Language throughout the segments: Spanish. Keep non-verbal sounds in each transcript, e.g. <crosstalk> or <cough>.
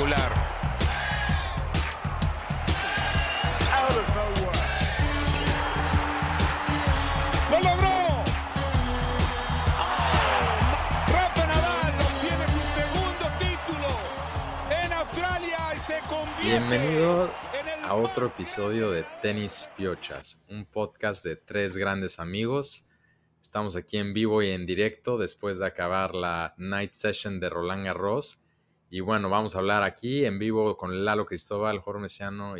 Espectacular. ¡Lo logró! Rafa Nadal obtiene su segundo título en Australia y se convierte Bienvenidos a otro episodio de Tenis Piochas, un podcast de tres grandes amigos. Estamos aquí en vivo y en directo después de acabar la night session de Roland Garros. Y bueno, vamos a hablar aquí en vivo con Lalo Cristóbal, Jorge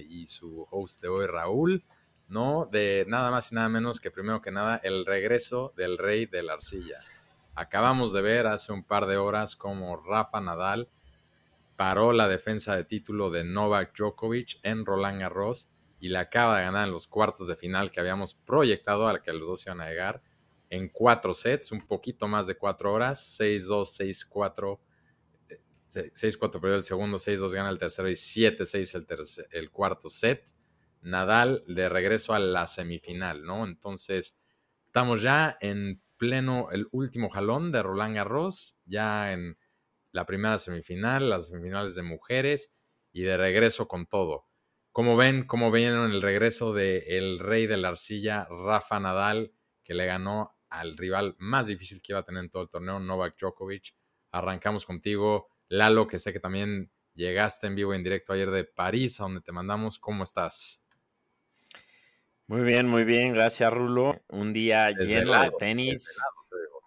y su host de hoy, Raúl, ¿no? De nada más y nada menos que primero que nada el regreso del rey de la arcilla. Acabamos de ver hace un par de horas cómo Rafa Nadal paró la defensa de título de Novak Djokovic en Roland Garros y la acaba de ganar en los cuartos de final que habíamos proyectado al que los dos iban a llegar en cuatro sets, un poquito más de cuatro horas, 6-2, 6-4, eh, 6-4 perdió el segundo, 6-2 gana el tercero y 7-6 el, el cuarto set. Nadal de regreso a la semifinal, ¿no? Entonces, estamos ya en pleno, el último jalón de Roland Garros, ya en la primera semifinal, las semifinales de mujeres y de regreso con todo. ¿Cómo ven? ¿Cómo vieron el regreso del el rey de la arcilla, Rafa Nadal, que le ganó al rival más difícil que iba a tener en todo el torneo, Novak Djokovic? Arrancamos contigo, Lalo, que sé que también llegaste en vivo en directo ayer de París, a donde te mandamos. ¿Cómo estás? Muy bien, muy bien, gracias Rulo. Un día lleno de tenis, desvelado,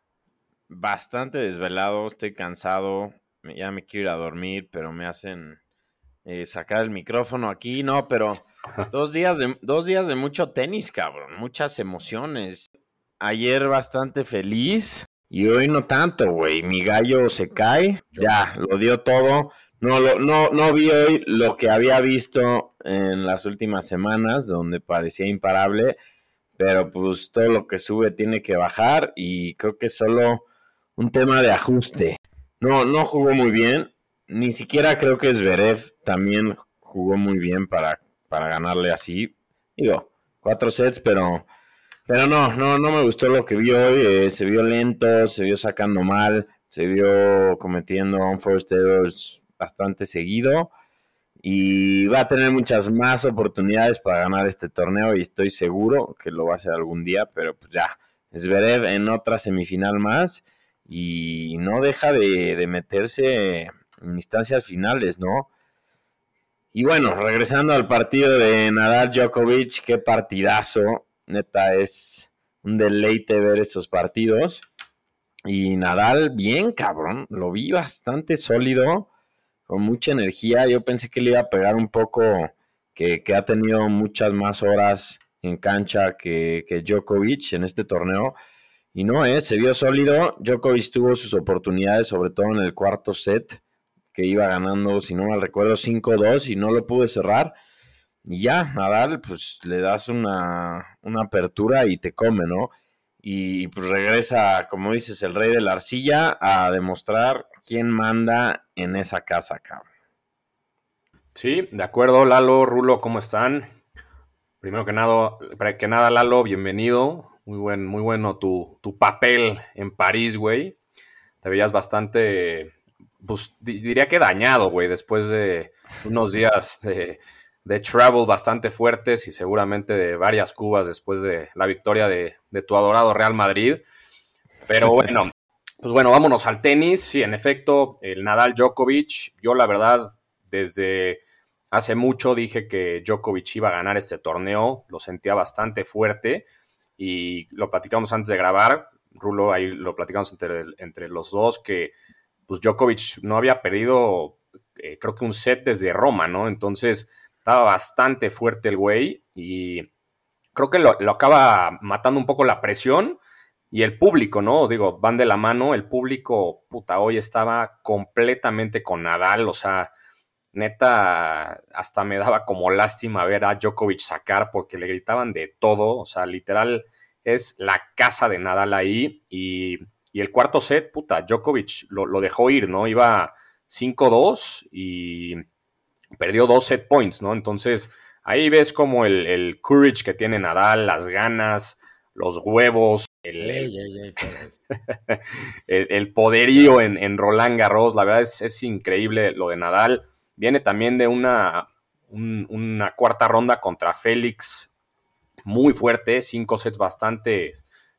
bastante desvelado, estoy cansado, ya me quiero ir a dormir, pero me hacen eh, sacar el micrófono aquí, no, pero <laughs> dos días, de, dos días de mucho tenis, cabrón, muchas emociones. Ayer bastante feliz y hoy no tanto, güey. Mi gallo se cae, ya, lo dio todo. No, lo- no, no vi hoy lo que había visto en las últimas semanas, donde parecía imparable, pero pues todo lo que sube tiene que bajar y creo que es solo un tema de ajuste. No, no jugó muy bien, ni siquiera creo que Zverev también jugó muy bien para, para ganarle así. Digo, cuatro sets, pero, pero no, no, no me gustó lo que vi hoy. eh, se vio lento, se vio sacando mal, se vio cometiendo unforced errors bastante seguido y va a tener muchas más oportunidades para ganar este torneo y estoy seguro que lo va a hacer algún día, pero pues ya, Zverev en otra semifinal más y no deja de, de meterse en instancias finales, ¿no? Y bueno, regresando al partido de Nadal Djokovic, qué partidazo, neta es un deleite ver esos partidos. Y Nadal, bien cabrón, lo vi bastante sólido, con mucha energía. Yo pensé que le iba a pegar un poco, que, ha tenido muchas más horas en cancha que, que Djokovic en este torneo. Y no, eh, se vio sólido. Djokovic tuvo sus oportunidades, sobre todo en el cuarto set, que iba ganando, si no mal recuerdo, 5-2 y no lo pude cerrar. Y ya, Nadal, pues le das una, una apertura y te come, ¿no? Y pues regresa, como dices, el rey de la arcilla a demostrar quién manda en esa casa, cabrón. Sí, de acuerdo, Lalo, Rulo, ¿cómo están? Primero que nada, que nada, Lalo, bienvenido. Muy buen, muy bueno tu, tu papel en París, güey. Te veías bastante, pues di- diría que dañado, güey, después de unos días de, de travel bastante fuertes y seguramente de varias cubas después de la victoria de, de tu adorado Real Madrid. Pero <laughs> bueno, pues bueno, vámonos al tenis. Sí, en efecto, el Nadal Djokovic, yo la verdad, desde hace mucho dije que Djokovic iba a ganar este torneo, lo sentía bastante fuerte y lo platicamos antes de grabar. Rulo, ahí lo platicamos entre, entre los dos, que pues Djokovic no había perdido, eh, creo que un set desde Roma, ¿no? Entonces estaba bastante fuerte el güey y creo que lo, lo acaba matando un poco la presión y el público, ¿no? Digo, van de la mano, el público, puta, hoy estaba completamente con Nadal, o sea, neta, hasta me daba como lástima ver a Djokovic sacar porque le gritaban de todo, o sea, literal es la casa de Nadal ahí y, y el cuarto set, puta, Djokovic lo, lo dejó ir, ¿no? Iba 5-2 y perdió dos set points, ¿no? Entonces, ahí ves como el, el courage que tiene Nadal, las ganas, los huevos, el, pues. <laughs> el, poderío en, en, Roland Garros. La verdad es, es, increíble lo de Nadal. Viene también de una, una cuarta ronda contra Félix muy fuerte, cinco sets bastante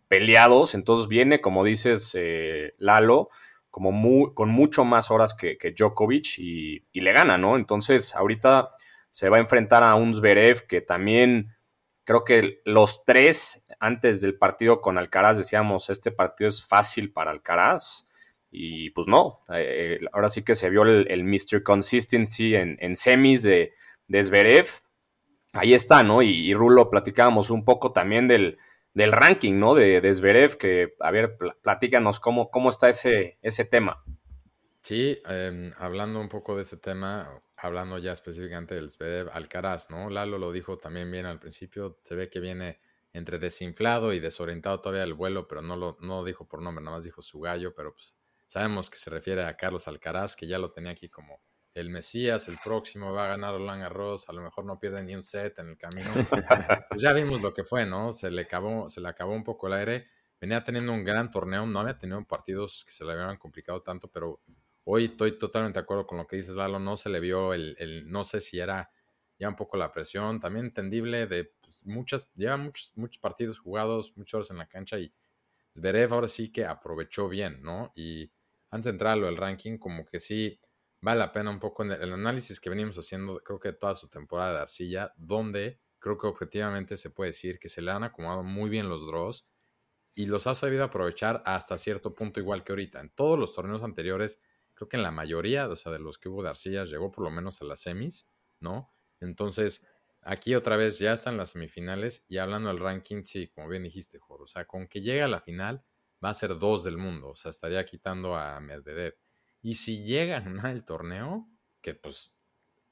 peleados. Entonces viene, como dices, eh, Lalo, como con mucho más horas que, Djokovic y, y, le gana, ¿no? Entonces ahorita se va a enfrentar a un Zverev que también creo que los tres antes del partido con Alcaraz decíamos, este partido es fácil para Alcaraz. Y pues no, eh, ahora sí que se vio el, Mr. Consistency en, semis de, de Zverev. Ahí está, ¿no? Y, Rulo, platicábamos un poco también del, del ranking, ¿no? De, de Zverev, que, a ver, platícanos cómo, cómo está ese, ese tema. Sí, em, hablando un poco de ese tema, hablando ya específicamente del Zverev Alcaraz, ¿no? Lalo lo dijo también bien al principio, se ve que viene entre desinflado y desorientado todavía el vuelo, pero no lo no dijo por nombre, nada más dijo su gallo, pero pues sabemos que se refiere a Carlos Alcaraz, que ya lo tenía aquí como el Mesías, el próximo va a ganar Roland Garros, a lo mejor no pierde ni un set en el camino. pues ya vimos lo que fue, ¿no? Se le acabó, se le acabó un poco el aire. Venía teniendo un gran torneo, no había tenido partidos que se le habían complicado tanto, pero hoy estoy totalmente de acuerdo con lo que dices, Lalo. No se le vio el, el no sé si era ya un poco la presión, también entendible de pues, muchas, lleva muchos, muchos partidos jugados, muchas horas en la cancha y Zverev ahora sí que aprovechó bien, ¿no? Y antes de entrar a lo del ranking, como que sí vale la pena un poco en el, análisis que venimos haciendo, creo que toda su temporada de arcilla, donde creo que objetivamente se puede decir que se le han acomodado muy bien los draws y los ha sabido aprovechar hasta cierto punto igual que ahorita. En todos los torneos anteriores, creo que en la mayoría, o sea, de los que hubo de arcilla, llegó por lo menos a las semis, ¿no? Entonces, aquí otra vez ya están las semifinales y hablando del ranking, sí, como bien dijiste, Jorge, o sea, con que llegue a la final va a ser dos del mundo, o sea, estaría quitando a Medvedev. Y si llega a ganar el torneo, que pues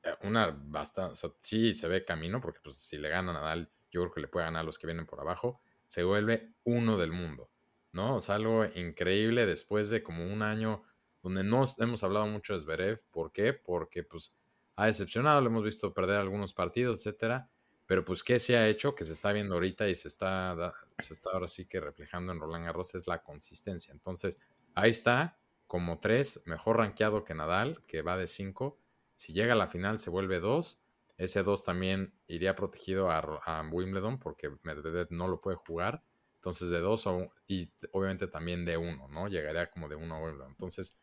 eh, una bastante, sí se ve camino, porque pues si le gana Nadal, yo creo que le puede ganar a los que vienen por abajo, se vuelve uno del mundo, ¿no? O sea, algo increíble después de como un año donde no hemos hablado mucho de Zverev. ¿Por qué? Porque pues ha decepcionado, lo hemos visto perder algunos partidos, etcétera. Pero pues, ¿qué se ha hecho? Que se está viendo ahorita y se está, se está ahora sí que reflejando en Roland Garros es la consistencia. Entonces, ahí está, como 3, mejor rankeado que Nadal, que va de 5. Si llega a la final se vuelve 2. Ese 2 también iría protegido a, Wimbledon porque Medvedev no lo puede jugar. Entonces de 2 y obviamente también de 1, ¿no? Llegaría como de 1 a Wimbledon. Entonces,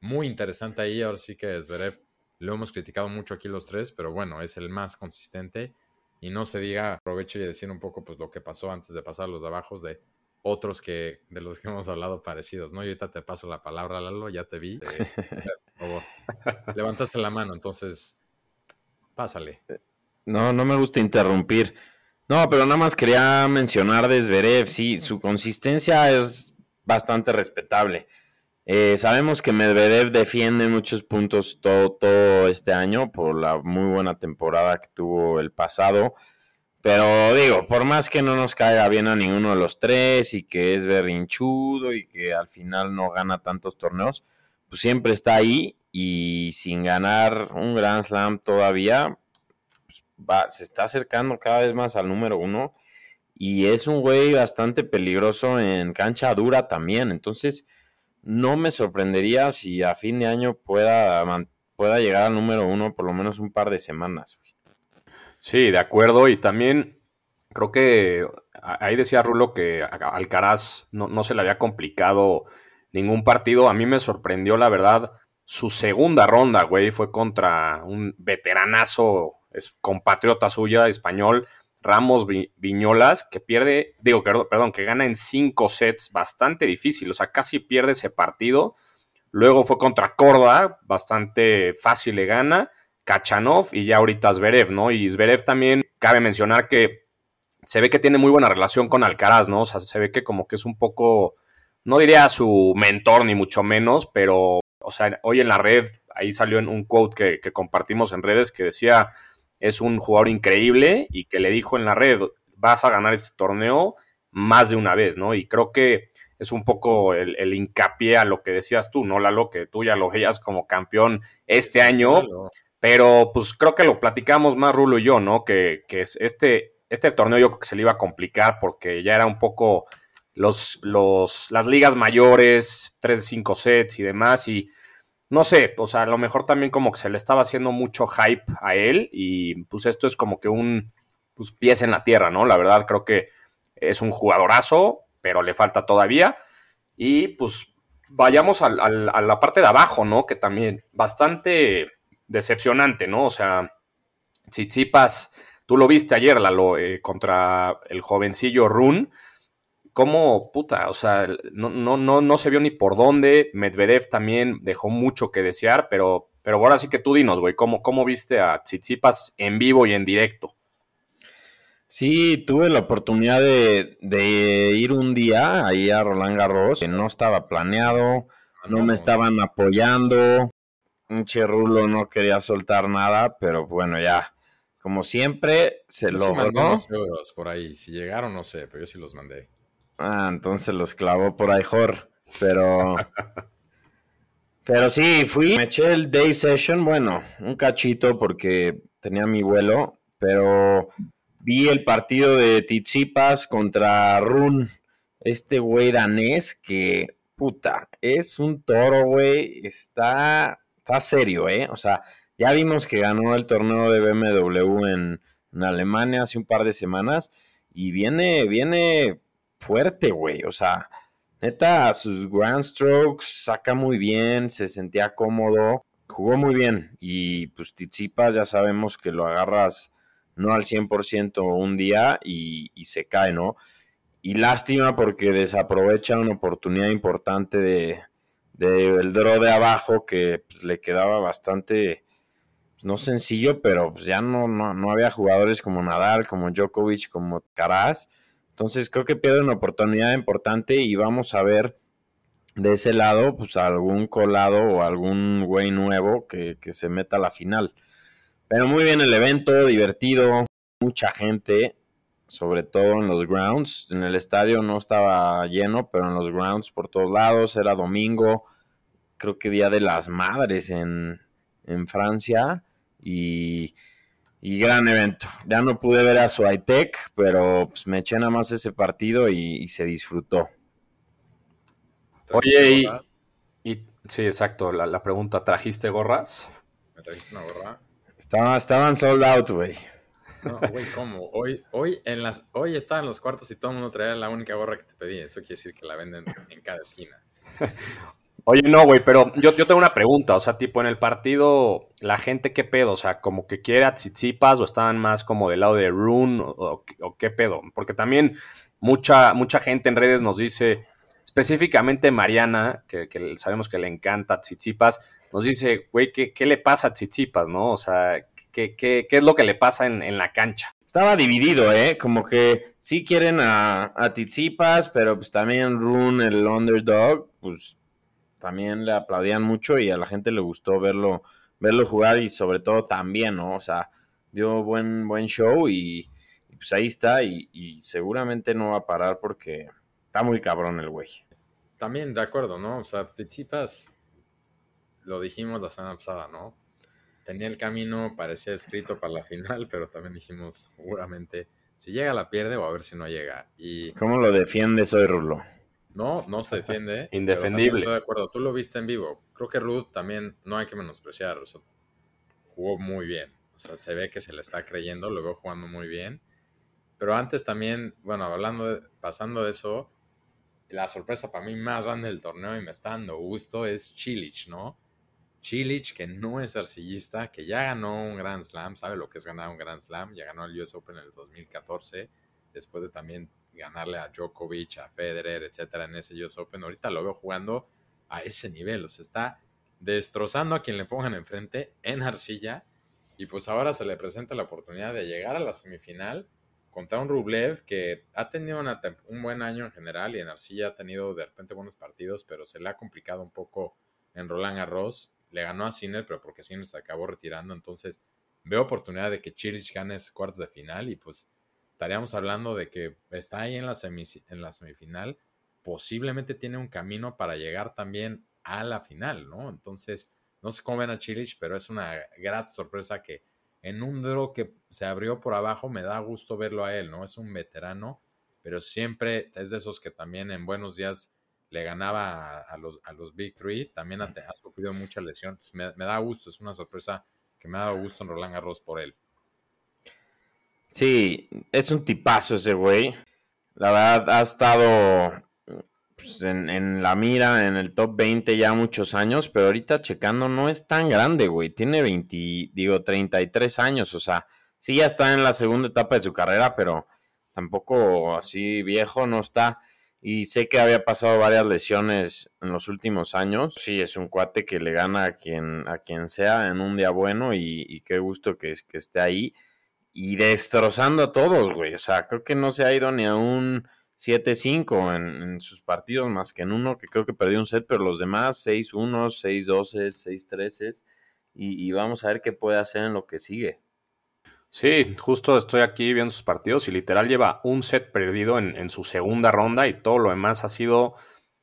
muy interesante ahí. Ahora sí que Zverev lo hemos criticado mucho aquí los tres, pero bueno, es el más consistente. Y no se diga, aprovecho y decir un poco pues lo que pasó antes de pasar los de abajo, de otros que de los que hemos hablado parecidos, ¿no? Y ahorita te paso la palabra, Lalo, ya te vi. <laughs> Levantaste la mano, entonces pásale. No, no me gusta interrumpir. No, pero nada más quería mencionar de Zverev, sí, su consistencia es bastante respetable. Eh, sabemos que Medvedev defiende muchos puntos todo, todo este año por la muy buena temporada que tuvo el pasado. Pero digo, por más que no nos caiga bien a ninguno de los tres y que es berrinchudo y que al final no gana tantos torneos, pues siempre está ahí y sin ganar un Grand Slam todavía, pues va, se está acercando cada vez más al número uno y es un güey bastante peligroso en cancha dura también. Entonces, no me sorprendería si a fin de año pueda, pueda llegar al número uno por lo menos un par de semanas. Sí, de acuerdo. Y también creo que ahí decía Rulo que Alcaraz no, no se le había complicado ningún partido. A mí me sorprendió, la verdad, su segunda ronda, güey, fue contra un veteranazo, compatriota suya, español, Ramos Viñolas, que pierde, digo, perdón, que gana en cinco sets, bastante difícil, o sea, casi pierde ese partido. Luego fue contra Córdoba, bastante fácil le gana. Kachanov y ya ahorita Zverev, ¿no? Y Zverev también cabe mencionar que se ve que tiene muy buena relación con Alcaraz, ¿no? O sea, se ve que como que es un poco, no diría su mentor ni mucho menos, pero, o sea, hoy en la red, ahí salió en un quote que, compartimos en redes que decía, es un jugador increíble y que le dijo en la red, vas a ganar este torneo más de una vez, ¿no? Y creo que es un poco el, hincapié a lo que decías tú, ¿no, Lalo? Que tú ya lo veías como campeón este año. Pero pues creo que lo platicamos más Rulo y yo, ¿no? Que, que este, este torneo yo creo que se le iba a complicar porque ya era un poco los, los, las ligas mayores, 3 5 sets y demás, y no sé, o sea, a lo mejor también como que se le estaba haciendo mucho hype a él y pues esto es como que un pues, pies en la tierra, ¿no? La verdad creo que es un jugadorazo, pero le falta todavía. Y pues vayamos a la parte de abajo, ¿no? Que también bastante decepcionante, ¿no? O sea, Tsitsipas, tú lo viste ayer, Lalo, eh, contra el jovencillo Run. ¿Cómo, puta? O sea, no, no, no, no se vio ni por dónde. Medvedev también dejó mucho que desear, pero, pero ahora sí que tú dinos, güey, ¿cómo, ¿cómo viste a Tsitsipas en vivo y en directo? Sí, tuve la oportunidad de, ir un día ahí a Roland Garros, que no estaba planeado, no me estaban apoyando, un cherrulo no quería soltar nada, pero bueno, ya, como siempre, se lo logró. euros por ahí, si llegaron no sé, pero yo sí los mandé. Ah, entonces los clavó por ahí, Jor, pero... pero sí, fui, me eché el day session, bueno, un cachito porque tenía mi vuelo, pero Vi el partido de Tichipas contra Run, este güey danés que, puta, es un toro, güey, está, está serio, ¿eh? O sea, ya vimos que ganó el torneo de BMW en, Alemania hace un par de semanas y viene, viene fuerte, güey, o sea, neta, sus grand strokes saca muy bien, se sentía cómodo, jugó muy bien y pues Tichipas ya sabemos que lo agarras no al 100% un día y, se cae, ¿no? Y lástima porque desaprovecha una oportunidad importante de, el draw de abajo que pues, le quedaba bastante, pues, no sencillo, pero pues, ya no, no, había jugadores como Nadal, como Djokovic, como Caraz. Entonces creo que pierde una oportunidad importante y vamos a ver de ese lado, pues algún colado o algún güey nuevo que, que se meta a la final. Pero muy bien el evento, divertido, mucha gente, sobre todo en los grounds. En el estadio no estaba lleno, pero en los grounds por todos lados. Era domingo, creo que Día de las Madres en, Francia. Y, gran evento. Ya no pude ver a Suaytec, pero pues, me eché nada más ese partido y, se disfrutó. Oye, y, sí, exacto. La, la, pregunta, ¿trajiste gorras? ¿Me trajiste una gorra? estaban sold out, güey. No, güey, ¿cómo? Hoy, hoy, en las, hoy estaba en los cuartos y todo el mundo traía la única gorra que te pedí. Eso quiere decir que la venden en cada esquina. <laughs> Oye, no, güey, pero yo, yo tengo una pregunta. O sea, tipo, en el partido, ¿la gente qué pedo? O sea, como que quiere a o estaban más como del lado de Rune o, qué pedo? Porque también mucha, mucha gente en redes nos dice, específicamente Mariana, que, sabemos que le encanta Tsitsipas, nos dice, güey, ¿qué, ¿qué, le pasa a Tsitsipas, no? O sea, ¿qué, qué, qué es lo que le pasa en, en, la cancha? Estaba dividido, ¿eh? Como que sí quieren a, a Tsitsipas, pero pues también Rune, el underdog, pues también le aplaudían mucho y a la gente le gustó verlo, verlo jugar y sobre todo también, ¿no? O sea, dio buen, buen show y, pues ahí está y, y seguramente no va a parar porque está muy cabrón el güey. También de acuerdo, ¿no? O sea, Tsitsipas lo dijimos la semana pasada, ¿no? Tenía el camino, parecía escrito para la final, pero también dijimos, seguramente, si llega la pierde o a ver si no llega. Y, ¿Cómo lo defiendes hoy, Rulo? No, no se defiende. <laughs> Indefendible. Estoy de acuerdo, tú lo viste en vivo. Creo que Ruth también no hay que menospreciar. O sea, jugó muy bien. O sea, se ve que se le está creyendo, lo veo jugando muy bien. Pero antes también, bueno, hablando, pasando de eso, la sorpresa para mí más grande del torneo y me está dando gusto es Chilich, ¿no? Chilich, que no es arcillista, que ya ganó un Grand Slam, sabe lo que es ganar un Grand Slam, ya ganó el US Open en el 2014, después de también ganarle a Djokovic, a Federer, etcétera, en ese US Open. Ahorita lo veo jugando a ese nivel, o sea, está destrozando a quien le pongan enfrente en arcilla, y pues ahora se le presenta la oportunidad de llegar a la semifinal contra un Rublev que ha tenido un buen año en general y en arcilla ha tenido de repente buenos partidos, pero se le ha complicado un poco en Roland Garros le ganó a Sinner, pero porque Sinner se acabó retirando. Entonces, veo oportunidad de que Chirich gane cuartos de final y pues estaríamos hablando de que está ahí en la, en la semifinal. Posiblemente tiene un camino para llegar también a la final, ¿no? Entonces, no sé cómo ven a Chirich, pero es una gran sorpresa que en un draw que se abrió por abajo, me da gusto verlo a él, ¿no? Es un veterano, pero siempre es de esos que también en buenos días le ganaba a, los, a los Big Three, también ha, ha sufrido muchas lesiones. Me, me, da gusto, es una sorpresa que me ha dado gusto en Roland Garros por él. Sí, es un tipazo ese güey. La verdad, ha estado pues, en, en, la mira, en el top 20 ya muchos años, pero ahorita checando no es tan grande, güey. Tiene 20, digo, 33 años, o sea, sí ya está en la segunda etapa de su carrera, pero tampoco así viejo no está. Y sé que había pasado varias lesiones en los últimos años. Sí, es un cuate que le gana a quien, a quien sea en un día bueno y, qué gusto que, que esté ahí. Y destrozando a todos, güey. O sea, creo que no se ha ido ni a un 7-5 en, en, sus partidos, más que en uno que creo que perdió un set, pero los demás 6-1, 6-12, 6-13. Y, y vamos a ver qué puede hacer en lo que sigue. Sí, justo estoy aquí viendo sus partidos y literal lleva un set perdido en, en su segunda ronda y todo lo demás ha sido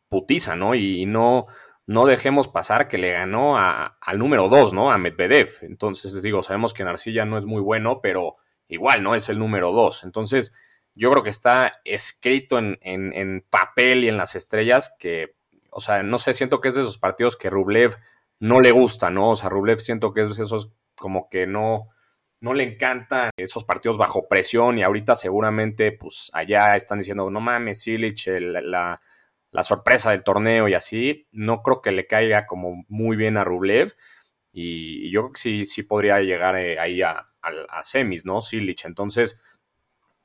putiza, ¿no? Y, no, no dejemos pasar que le ganó a, al número 2, ¿no? A Medvedev. Entonces, digo, sabemos que Narcilla no es muy bueno, pero igual, ¿no? Es el número 2. Entonces, yo creo que está escrito en, en, en, papel y en las estrellas que, o sea, no sé, siento que es de esos partidos que Rublev no le gusta, ¿no? O sea, Rublev siento que es de esos como que no no le encantan esos partidos bajo presión y ahorita seguramente pues allá están diciendo, no mames, Silich, el, la, la, sorpresa del torneo y así, no creo que le caiga como muy bien a Rublev y, yo creo que sí, sí podría llegar eh, ahí a, semis, ¿no? Silich, entonces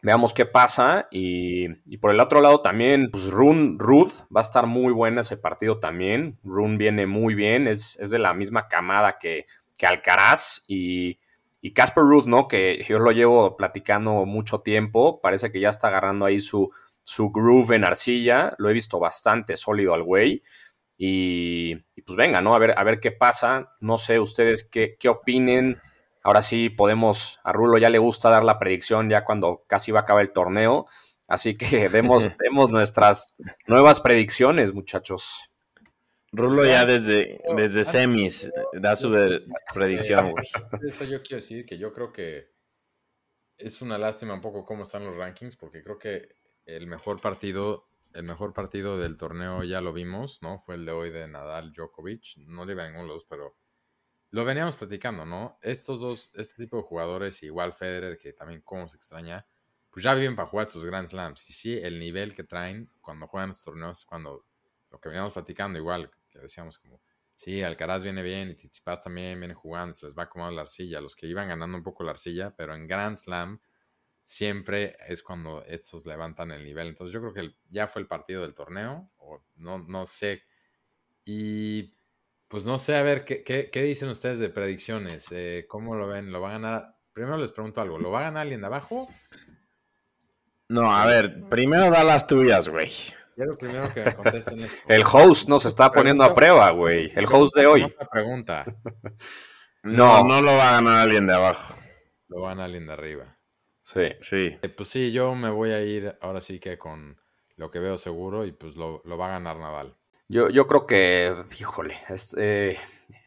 veamos qué pasa y, y, por el otro lado también, pues Run Ruth va a estar muy buena ese partido también, Run viene muy bien, es, es de la misma camada que, que Alcaraz y y Casper Ruth, ¿no? Que yo lo llevo platicando mucho tiempo, parece que ya está agarrando ahí su, su groove en arcilla, lo he visto bastante sólido al güey. Y, y, pues venga, ¿no? A ver, a ver qué pasa. No sé ustedes qué, qué opinen. Ahora sí podemos, a Rulo ya le gusta dar la predicción ya cuando casi va a acabar el torneo. Así que <laughs> demos, <laughs> demos nuestras nuevas predicciones, muchachos. Rulo ya desde, desde semis da su predicción, güey. Eso yo quiero decir que yo creo que es una lástima un poco cómo están los rankings, porque creo que el mejor partido, el mejor partido del torneo ya lo vimos, ¿no? Fue el de hoy de Nadal Djokovic. No le iba a ninguno de los, pero lo veníamos platicando, ¿no? Estos dos, este tipo de jugadores, igual Federer, que también cómo se extraña, pues ya viven para jugar estos Grand Slams. Y sí, el nivel que traen cuando juegan estos torneos, cuando lo que veníamos platicando, igual que decíamos como, sí, Alcaraz viene bien y Tsitsipas también viene jugando, se les va acomodando la arcilla, los que iban ganando un poco la arcilla, pero en Grand Slam siempre es cuando estos levantan el nivel. Entonces yo creo que ya fue el partido del torneo, o no, no sé. Y pues no sé, a ver, ¿qué, qué, qué dicen ustedes de predicciones? Eh, ¿Cómo lo ven? ¿Lo va a ganar? Primero les pregunto algo, ¿lo va a ganar alguien de abajo? No, a ver, primero da las tuyas, güey. Quiero primero que contesten eso. El host nos está poniendo a prueba, güey. El host de hoy. pregunta. <laughs> No, no lo va a ganar alguien de abajo. Lo va a ganar alguien de arriba. Sí. Sí. Eh, pues sí, yo me voy a ir ahora sí que con lo que veo seguro y pues lo, lo va a ganar Nadal. Yo, yo creo que, híjole, es, eh,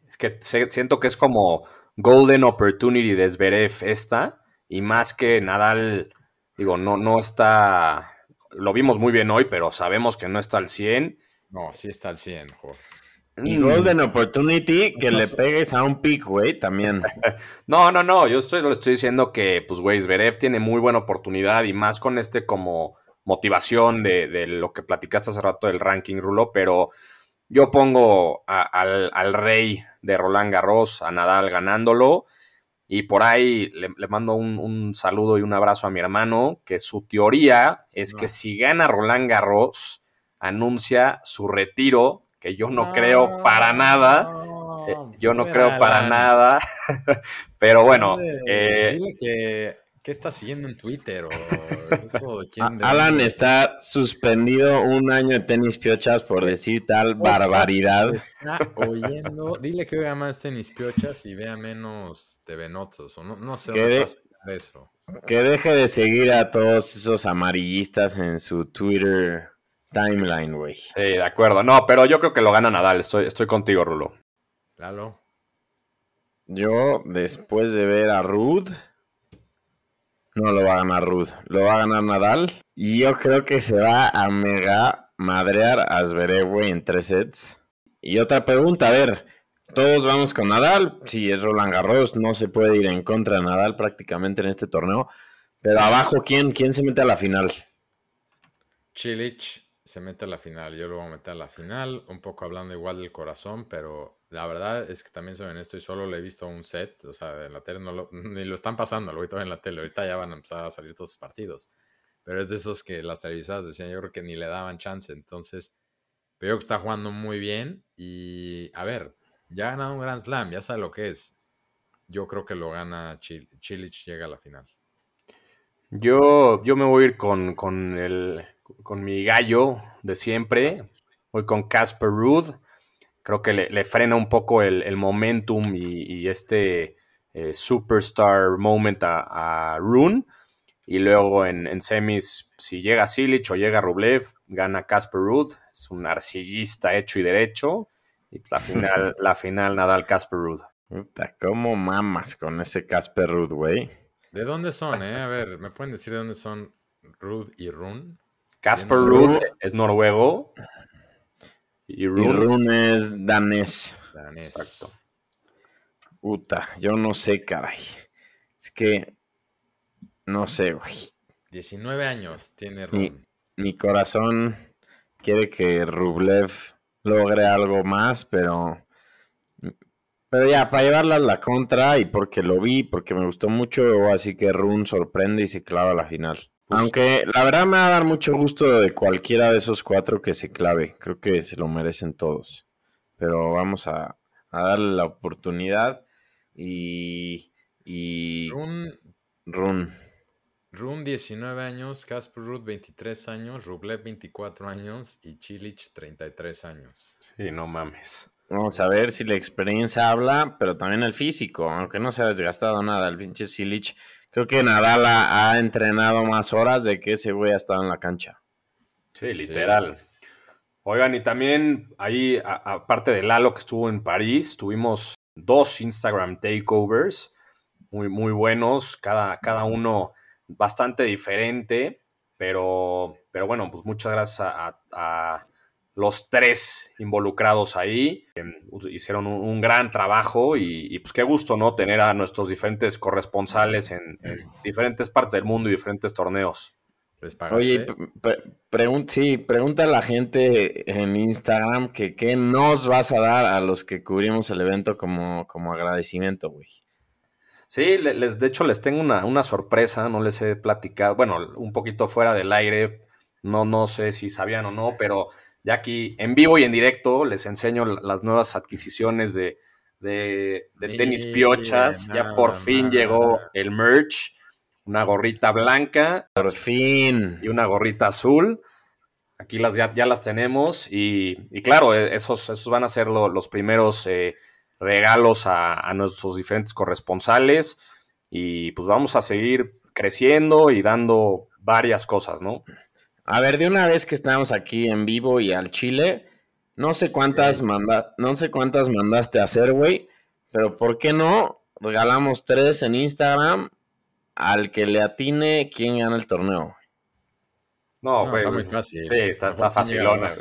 es que se, siento que es como Golden Opportunity de Zverev esta y más que Nadal, digo, no, no está lo vimos muy bien hoy, pero sabemos que no está al 100. No, sí está al 100, joder. Y Golden Opportunity, que no le pegues a un pick, güey, también. <laughs> no, no, no, yo estoy, le estoy diciendo que, pues, güey, Zverev tiene muy buena oportunidad y más con este como motivación de, de lo que platicaste hace rato del ranking, Rulo, pero yo pongo a, al, al, rey de Roland Garros, a Nadal ganándolo, y por ahí le, le mando un, un, saludo y un abrazo a mi hermano, que su teoría es no. que si gana Roland Garros, anuncia su retiro, que yo no, no creo para nada. Eh, yo no creo para nada. <laughs> Pero bueno. Eh, dile que, ¿Qué está siguiendo en Twitter? O eso, ¿quién Alan está suspendido un año de tenis piochas por decir tal barbaridad. Está oyendo. Dile que vea más tenis piochas y vea menos TV Notos. O no, no sé de, eso. Que deje de seguir a todos esos amarillistas en su Twitter timeline, güey. Sí, de acuerdo. No, pero yo creo que lo gana Nadal. Estoy, estoy contigo, Rulo. Lalo. Yo, después de ver a Rude, no lo va a ganar Rude, lo va a ganar Nadal. Y yo creo que se va a mega madrear a Zverev, en tres sets. Y otra pregunta, a ver, todos vamos con Nadal. Si es Roland Garros, no se puede ir en contra de Nadal prácticamente en este torneo. Pero abajo, ¿quién, quién se mete a la final? Chilich se mete a la final. Yo lo voy a meter a la final. Un poco hablando igual del corazón, pero la verdad es que también soy honesto y solo le he visto un set. O sea, en la tele no lo, <laughs> ni lo están pasando, lo voy en la tele. Ahorita ya van a empezar a salir todos los partidos. Pero es de esos que las televisoras decían, yo creo que ni le daban chance. Entonces, veo que está jugando muy bien. Y a ver, ya ha ganado un Grand Slam, ya sabe lo que es. Yo creo que lo gana Chilich, llega a la final. Yo, yo me voy a ir con, con, el, con mi gallo de siempre. Voy con Casper Ruud. Creo que le, frena un poco el, momentum y, este eh, superstar moment a, a Rune. Y luego en, semis, si llega Silich o llega Rublev, gana Casper Ruud. Es un arcillista hecho y derecho. Y la final, <laughs> la final Nadal Casper Ruud. Puta, ¿cómo mamas con ese Casper Ruud, güey? ¿De dónde son, eh? A ver, ¿me pueden decir de dónde son Ruud y Run? Casper Ruud es noruego. Y Run, es danés. Danés. Exacto. Puta, yo no sé, caray. Es que no sé, güey. 19 años tiene Run. Mi, corazón quiere que Rublev logre algo más, pero. Pero ya, para llevarla a la contra y porque lo vi, porque me gustó mucho, así que Run sorprende y se clava a la final. Pues Aunque la verdad me va a dar mucho gusto de cualquiera de esos cuatro que se clave. Creo que se lo merecen todos. Pero vamos a, darle la oportunidad y. y Run. Run. Run 19 años, Casper Ruud 23 años, Rublev 24 años y Chilich 33 años. Sí, no mames. Vamos a ver si la experiencia habla, pero también el físico, aunque no se ha desgastado nada. El pinche Chilich, creo que Nadal ha, entrenado más horas de que ese güey ha estado en la cancha. Sí, literal. Oigan, y también ahí, aparte de Lalo que estuvo en París, tuvimos dos Instagram takeovers muy, muy buenos, cada, cada uno bastante diferente, pero, pero bueno, pues muchas gracias a, los tres involucrados ahí. Em, hicieron un, gran trabajo y, pues qué gusto, ¿no? Tener a nuestros diferentes corresponsales en, diferentes partes del mundo y diferentes torneos. Oye, sí, pregunta a la gente en Instagram que qué nos vas a dar a los que cubrimos el evento como, como agradecimiento, güey. Sí, les, de hecho les tengo una, sorpresa, no les he platicado, bueno, un poquito fuera del aire, no, no sé si sabían o no, pero ya aquí en vivo y en directo les enseño las nuevas adquisiciones de, de, tenis piochas, ya por fin llegó el merch, una gorrita blanca. Por fin. Y una gorrita azul. Aquí las ya, ya las tenemos y, y, claro, e, esos, esos van a ser los primeros... Eh, regalos a, nuestros diferentes corresponsales y pues vamos a seguir creciendo y dando varias cosas, ¿no? A ver, de una vez que estamos aquí en vivo y al Chile, no sé cuántas manda, no sé cuántas mandaste a hacer, güey, pero ¿por qué no regalamos tres en Instagram al que le atine quién gana el torneo? No, güey. está muy fácil. Sí, está, está facilona,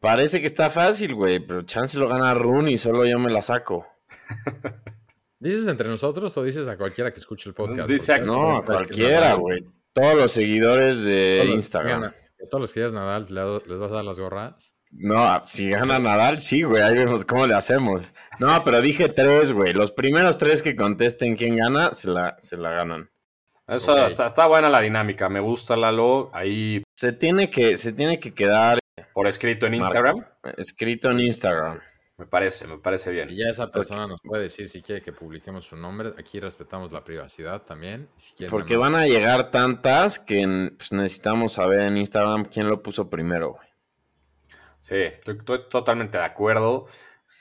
Parece que está fácil, güey, pero chance lo gana Run y solo yo me la saco. ¿Dices entre nosotros o dices a cualquiera que escuche el podcast? no, a cualquiera, güey. Todos los seguidores de Instagram. ¿A todos los que digas Nadal les vas a dar las gorras? No, si gana Nadal, sí, güey. Ahí vemos cómo le hacemos. No, pero dije tres, güey. Los primeros tres que contesten quién gana, se la, se la ganan. Eso está, está, buena la dinámica. Me gusta Lalo. Ahí. Se tiene que, se tiene que quedar por escrito en Instagram. Escrito en Instagram. Me parece, me parece bien. Y ya esa persona nos puede decir si quiere que publiquemos su nombre. Aquí respetamos la privacidad también. Porque van a llegar tantas que pues, necesitamos saber en Instagram quién lo puso primero, Sí, estoy, totalmente de acuerdo.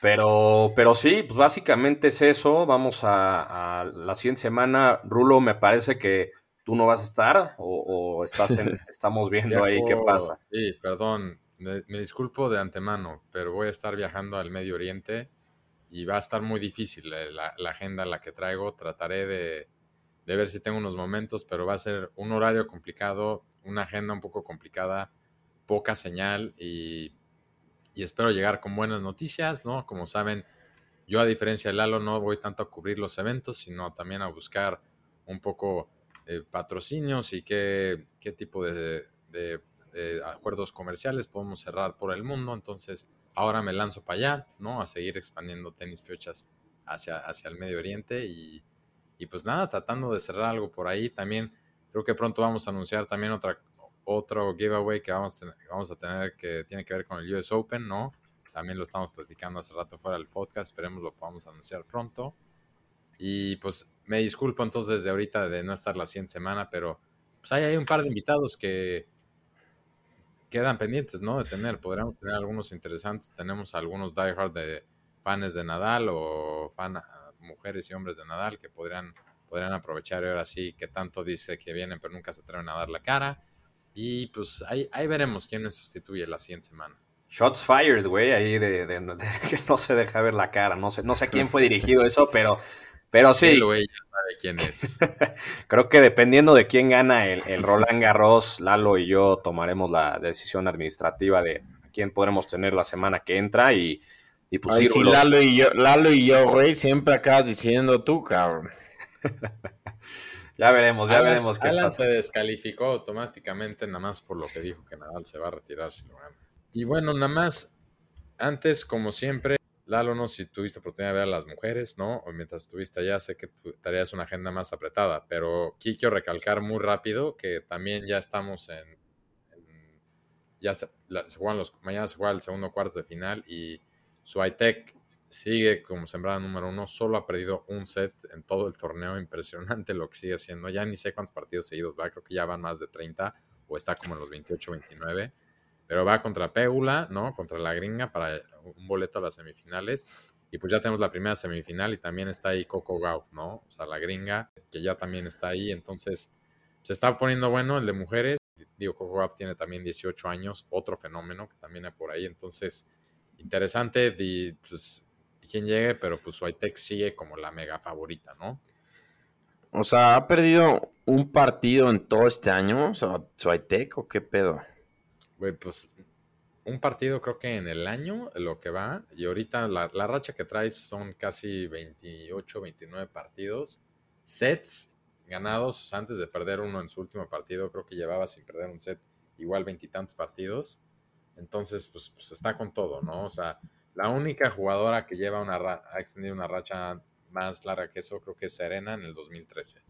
Pero, pero sí, pues básicamente es eso. Vamos a, la siguiente semana. Rulo, me parece que tú no vas a estar o, estás <laughs> estamos viendo ahí qué pasa. Sí, perdón. Me, disculpo de antemano, pero voy a estar viajando al Medio Oriente y va a estar muy difícil eh, la, agenda la que traigo. Trataré de, de, ver si tengo unos momentos, pero va a ser un horario complicado, una agenda un poco complicada, poca señal y, espero llegar con buenas noticias, ¿no? Como saben, yo a diferencia de Lalo no voy tanto a cubrir los eventos, sino también a buscar un poco eh, patrocinios y qué, qué tipo de, de, acuerdos comerciales podemos cerrar por el mundo. Entonces, ahora me lanzo para allá, ¿no? A seguir expandiendo tenis fiochas hacia, hacia el Medio Oriente y, y, pues nada, tratando de cerrar algo por ahí. También creo que pronto vamos a anunciar también otra, otro giveaway que vamos, a tener, vamos a tener que tiene que ver con el US Open, ¿no? También lo estamos platicando hace rato fuera del podcast, esperemos lo podamos anunciar pronto. Y pues me disculpo entonces de ahorita de no estar la siguiente semana, pero pues hay, hay un par de invitados que quedan pendientes, ¿no? De tener, podríamos tener algunos interesantes. Tenemos algunos diehard de fans de Nadal o fan, mujeres y hombres de Nadal que podrían, podrían aprovechar y ahora sí que tanto dice que vienen, pero nunca se atreven a dar la cara. Y pues ahí, ahí veremos quién me sustituye la siguiente semana. Shots fired, güey, ahí de, de, de, <laughs> que no se deja ver la cara. No sé, no sé a quién fue dirigido eso, pero, pero sí. Él o ella sabe quién es. <laughs> Creo que dependiendo de quién gana el, el, <laughs> Roland Garros, Lalo y yo tomaremos la decisión administrativa de a quién podremos tener la semana que entra y, y pues Ay, sí, Lalo y yo, Lalo y yo, güey, siempre acabas diciendo tú, cabrón. <laughs> ya veremos, ya Alan, veremos qué Alan pasa. se descalificó automáticamente nada más por lo que dijo que Nadal se va a retirar si lo gana. Y bueno, nada más, antes, como siempre, Lalo, no si tuviste oportunidad de ver a las mujeres, ¿no? O mientras estuviste allá, sé que tu tarea es una agenda más apretada, pero aquí quiero recalcar muy rápido que también ya estamos en. ya se, la, juegan los. Mañana se juega el segundo cuarto de final y Suaytec sigue como sembrada número uno, solo ha perdido un set en todo el torneo, impresionante lo que sigue haciendo. Ya ni sé cuántos partidos seguidos va, creo que ya van más de 30 o está como en los 28, 29 pero va contra Pégula, ¿no? Contra la gringa para un boleto a las semifinales. Y pues ya tenemos la primera semifinal y también está ahí Coco Gauff, ¿no? O sea, la gringa, que ya también está ahí. Entonces, se está poniendo bueno el de mujeres. Digo, Coco Gauff tiene también 18 años, otro fenómeno que también hay por ahí. Entonces, interesante y pues quién llegue, pero pues Whitec sigue como la mega favorita, ¿no? O sea, ¿ha perdido un partido en todo este año? O sea, ¿Suaytec o qué pedo? Güey, pues un partido creo que en el año lo que va, y ahorita la, la, racha que traes son casi 28, 29 partidos, sets ganados antes de perder uno en su último partido, creo que llevaba sin perder un set igual veintitantos partidos, entonces pues, pues, está con todo, ¿no? O sea, la única jugadora que lleva una ha extendido una racha más larga que eso creo que es Serena en el 2013.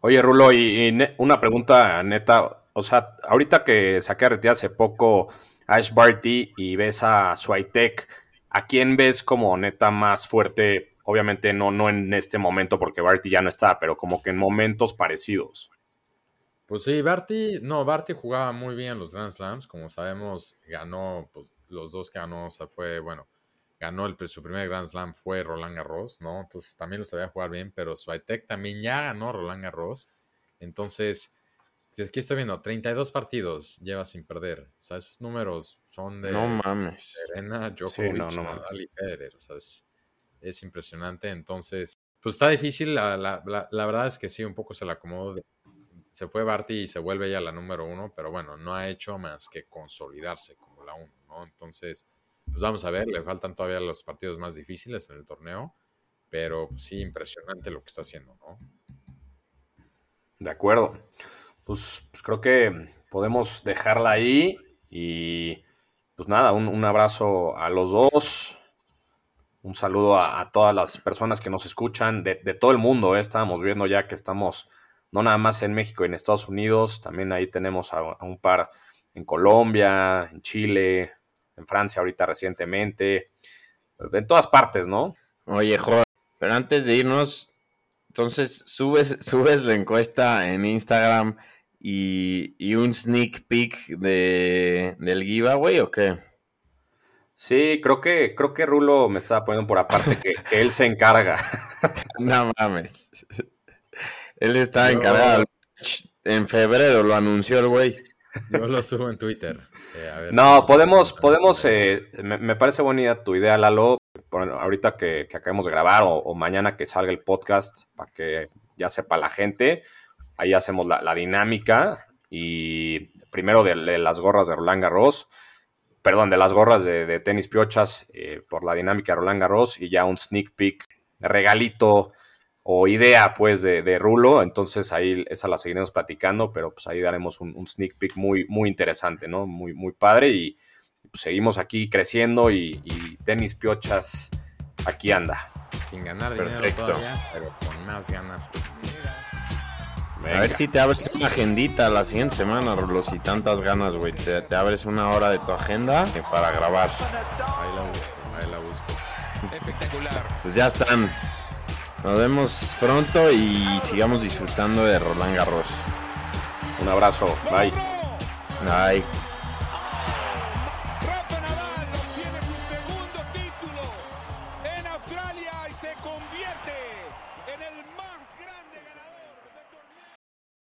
Oye, Rulo, y, y una pregunta neta, o sea, ahorita que saqué a retirar hace poco Ash Barty y ves a Swiatek, ¿a quién ves como neta más fuerte? Obviamente no, no en este momento porque Barty ya no está, pero como que en momentos parecidos. Pues sí, Barty, no, Barty jugaba muy bien los Grand Slams, como sabemos, ganó, pues, los dos que ganó, o sea, fue, bueno, ganó el, su primer Grand Slam fue Roland Garros, ¿no? Entonces también lo sabía jugar bien, pero Swiatek también ya ganó Roland Garros, entonces Aquí estoy viendo, 32 partidos lleva sin perder. O sea, esos números son de no mames. Serena, Djokovic, sí, no, no Nadal y Federer. O sea, es, es, impresionante. Entonces, pues está difícil. La, la, la, la, verdad es que sí, un poco se la acomodó. De, se fue Barty y se vuelve ya la número uno, pero bueno, no ha hecho más que consolidarse como la uno, ¿no? Entonces, pues vamos a ver, le faltan todavía los partidos más difíciles en el torneo, pero sí, impresionante lo que está haciendo, ¿no? De acuerdo pues, pues, creo que podemos dejarla ahí y pues nada, un, abrazo a los dos, un saludo a, todas las personas que nos escuchan de, todo el mundo, ¿eh? estábamos viendo ya que estamos no nada más en México y en Estados Unidos, también ahí tenemos a, a un par en Colombia, en Chile, en Francia ahorita recientemente, en todas partes, ¿no? Oye, joder, pero antes de irnos, entonces subes, <laughs> subes la encuesta en Instagram y, y un sneak peek de, del giveaway o qué? Sí, creo que, creo que Rulo me estaba poniendo por aparte que, que él se encarga. <laughs> no mames. Él está Yo... encargado. En febrero lo anunció el güey. Yo lo subo en Twitter. Eh, ver, no, podemos, podemos, eh, me, me, parece buena idea tu idea, Lalo. ahorita que, acabemos de grabar o, mañana que salga el podcast para que ya sepa la gente, ahí hacemos la, dinámica y primero de, las gorras de Roland Garros, perdón, de las gorras de, tenis piochas eh, por la dinámica de Roland Garros y ya un sneak peek, regalito o idea pues de, Rulo, entonces ahí esa la seguiremos platicando, pero pues ahí daremos un, sneak peek muy, muy interesante, ¿no? Muy, muy padre y pues, seguimos aquí creciendo y, tenis piochas aquí anda. Sin ganar dinero Perfecto. todavía, pero con más ganas. A ver si te abres una agendita la siguiente semana, Rulo, si tantas ganas, güey. Te, te, abres una hora de tu agenda para grabar. Ahí la busco, ahí la busco. Espectacular. Pues ya están. Nos vemos pronto y sigamos disfrutando de Roland Garros. Un abrazo. Bye. Bye.